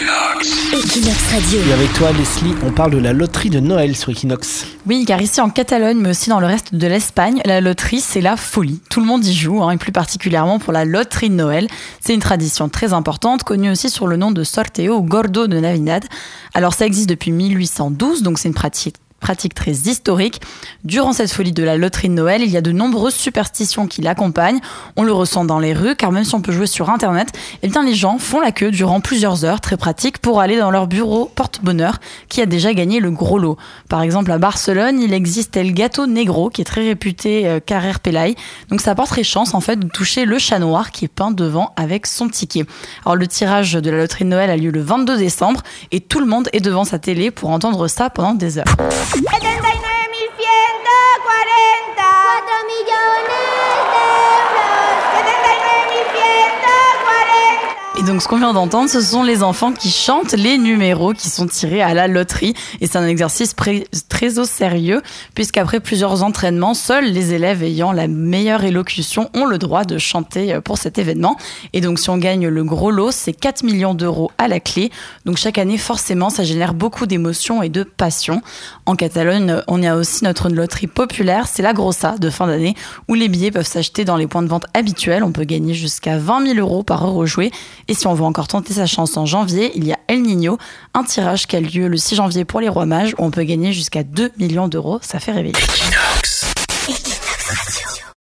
Equinox Radio. Et avec toi, Leslie, on parle de la loterie de Noël sur Equinox. Oui, car ici en Catalogne, mais aussi dans le reste de l'Espagne, la loterie, c'est la folie. Tout le monde y joue, hein, et plus particulièrement pour la loterie de Noël. C'est une tradition très importante, connue aussi sur le nom de sorteo ou gordo de Navidad. Alors ça existe depuis 1812, donc c'est une pratique pratique très historique. Durant cette folie de la loterie de Noël, il y a de nombreuses superstitions qui l'accompagnent. On le ressent dans les rues, car même si on peut jouer sur Internet, eh bien les gens font la queue durant plusieurs heures, très pratique, pour aller dans leur bureau porte-bonheur qui a déjà gagné le gros lot. Par exemple, à Barcelone, il existe El Gato Negro, qui est très réputé euh, Carrer Pelay. Donc ça porterait chance en fait de toucher le chat noir qui est peint devant avec son ticket. Alors le tirage de la loterie de Noël a lieu le 22 décembre et tout le monde est devant sa télé pour entendre ça pendant des heures. 79.140. 4 Et donc, ce qu'on vient d'entendre, ce sont les enfants qui chantent les numéros qui sont tirés à la loterie. Et c'est un exercice très au sérieux, puisqu'après plusieurs entraînements, seuls les élèves ayant la meilleure élocution ont le droit de chanter euh, pour cet événement. Et donc, si on gagne le gros lot, c'est 4 millions d'euros à la clé. Donc, chaque année, forcément, ça génère beaucoup d'émotions et de passion. En Catalogne, on y a aussi notre loterie populaire, c'est la Grossa de fin d'année, où les billets peuvent s'acheter dans les points de vente habituels. On peut gagner jusqu'à 20 000 euros par euro joué. Et si on veut encore tenter sa chance en janvier, il y a El Niño, un tirage qui a lieu le 6 janvier pour les rois mages, où on peut gagner jusqu'à 2 millions d'euros. Ça fait rêver.